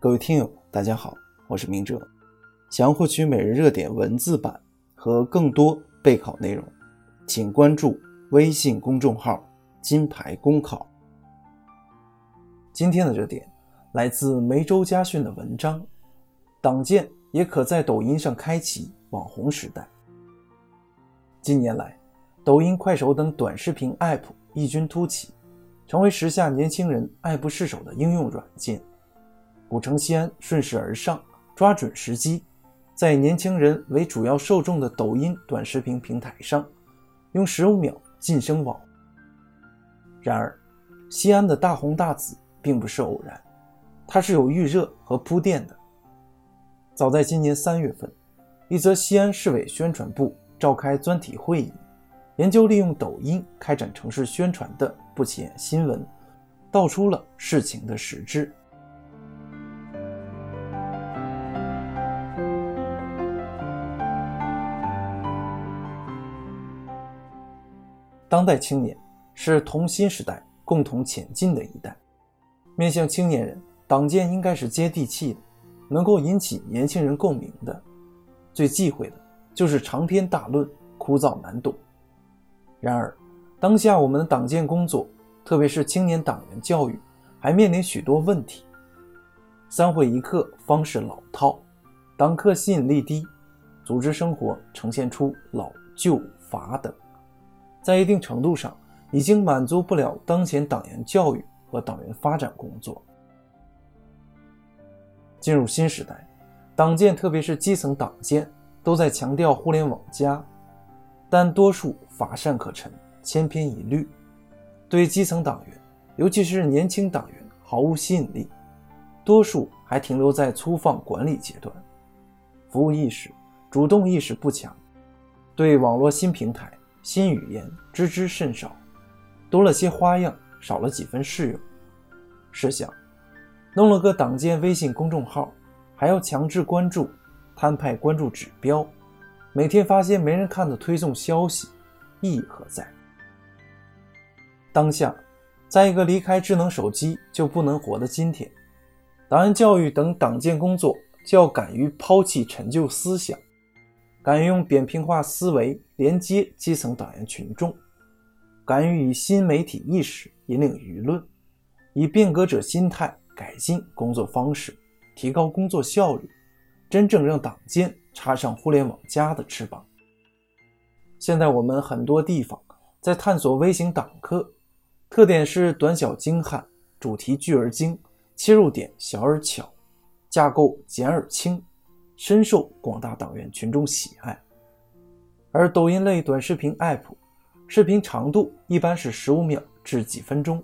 各位听友，大家好，我是明哲。想要获取每日热点文字版和更多备考内容，请关注微信公众号“金牌公考”。今天的热点来自梅州家训的文章：党建也可在抖音上开启网红时代。近年来，抖音、快手等短视频 App 异军突起，成为时下年轻人爱不释手的应用软件。古城西安顺势而上，抓准时机，在年轻人为主要受众的抖音短视频平台上，用十五秒晋升网。然而，西安的大红大紫并不是偶然，它是有预热和铺垫的。早在今年三月份，一则西安市委宣传部召开专题会议，研究利用抖音开展城市宣传的不起眼新闻，道出了事情的实质。当代青年是同新时代共同前进的一代，面向青年人，党建应该是接地气的，能够引起年轻人共鸣的。最忌讳的就是长篇大论，枯燥难懂。然而，当下我们的党建工作，特别是青年党员教育，还面临许多问题。三会一课方式老套，党课吸引力低，组织生活呈现出老旧乏等。在一定程度上，已经满足不了当前党员教育和党员发展工作。进入新时代，党建特别是基层党建都在强调“互联网加”，但多数乏善可陈、千篇一律，对基层党员，尤其是年轻党员毫无吸引力。多数还停留在粗放管理阶段，服务意识、主动意识不强，对网络新平台。新语言知之甚少，多了些花样，少了几分适用。试想，弄了个党建微信公众号，还要强制关注，摊派关注指标，每天发些没人看的推送消息，意义何在？当下，在一个离开智能手机就不能活的今天，党员教育等党建工作就要敢于抛弃陈旧思想。敢于用扁平化思维连接基层党员群众，敢于以新媒体意识引领舆论，以变革者心态改进工作方式，提高工作效率，真正让党建插上互联网加的翅膀。现在我们很多地方在探索微型党课，特点是短小精悍，主题聚而精，切入点小而巧，架构简而清。深受广大党员群众喜爱，而抖音类短视频 App，视频长度一般是十五秒至几分钟。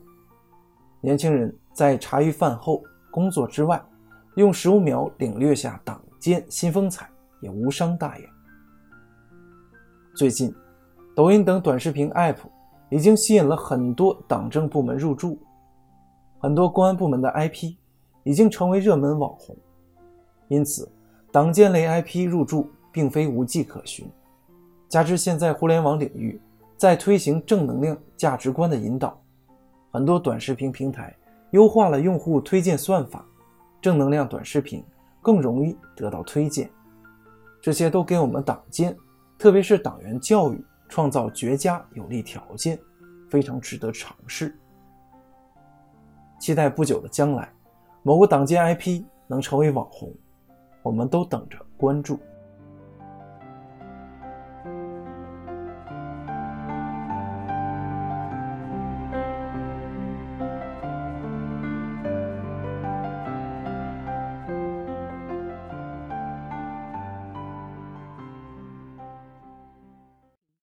年轻人在茶余饭后工作之外，用十五秒领略下党建新风采也无伤大雅。最近，抖音等短视频 App 已经吸引了很多党政部门入驻，很多公安部门的 IP 已经成为热门网红，因此。党建类 IP 入驻并非无迹可寻，加之现在互联网领域在推行正能量价值观的引导，很多短视频平台优化了用户推荐算法，正能量短视频更容易得到推荐，这些都给我们党建，特别是党员教育创造绝佳有利条件，非常值得尝试。期待不久的将来，某个党建 IP 能成为网红。我们都等着关注。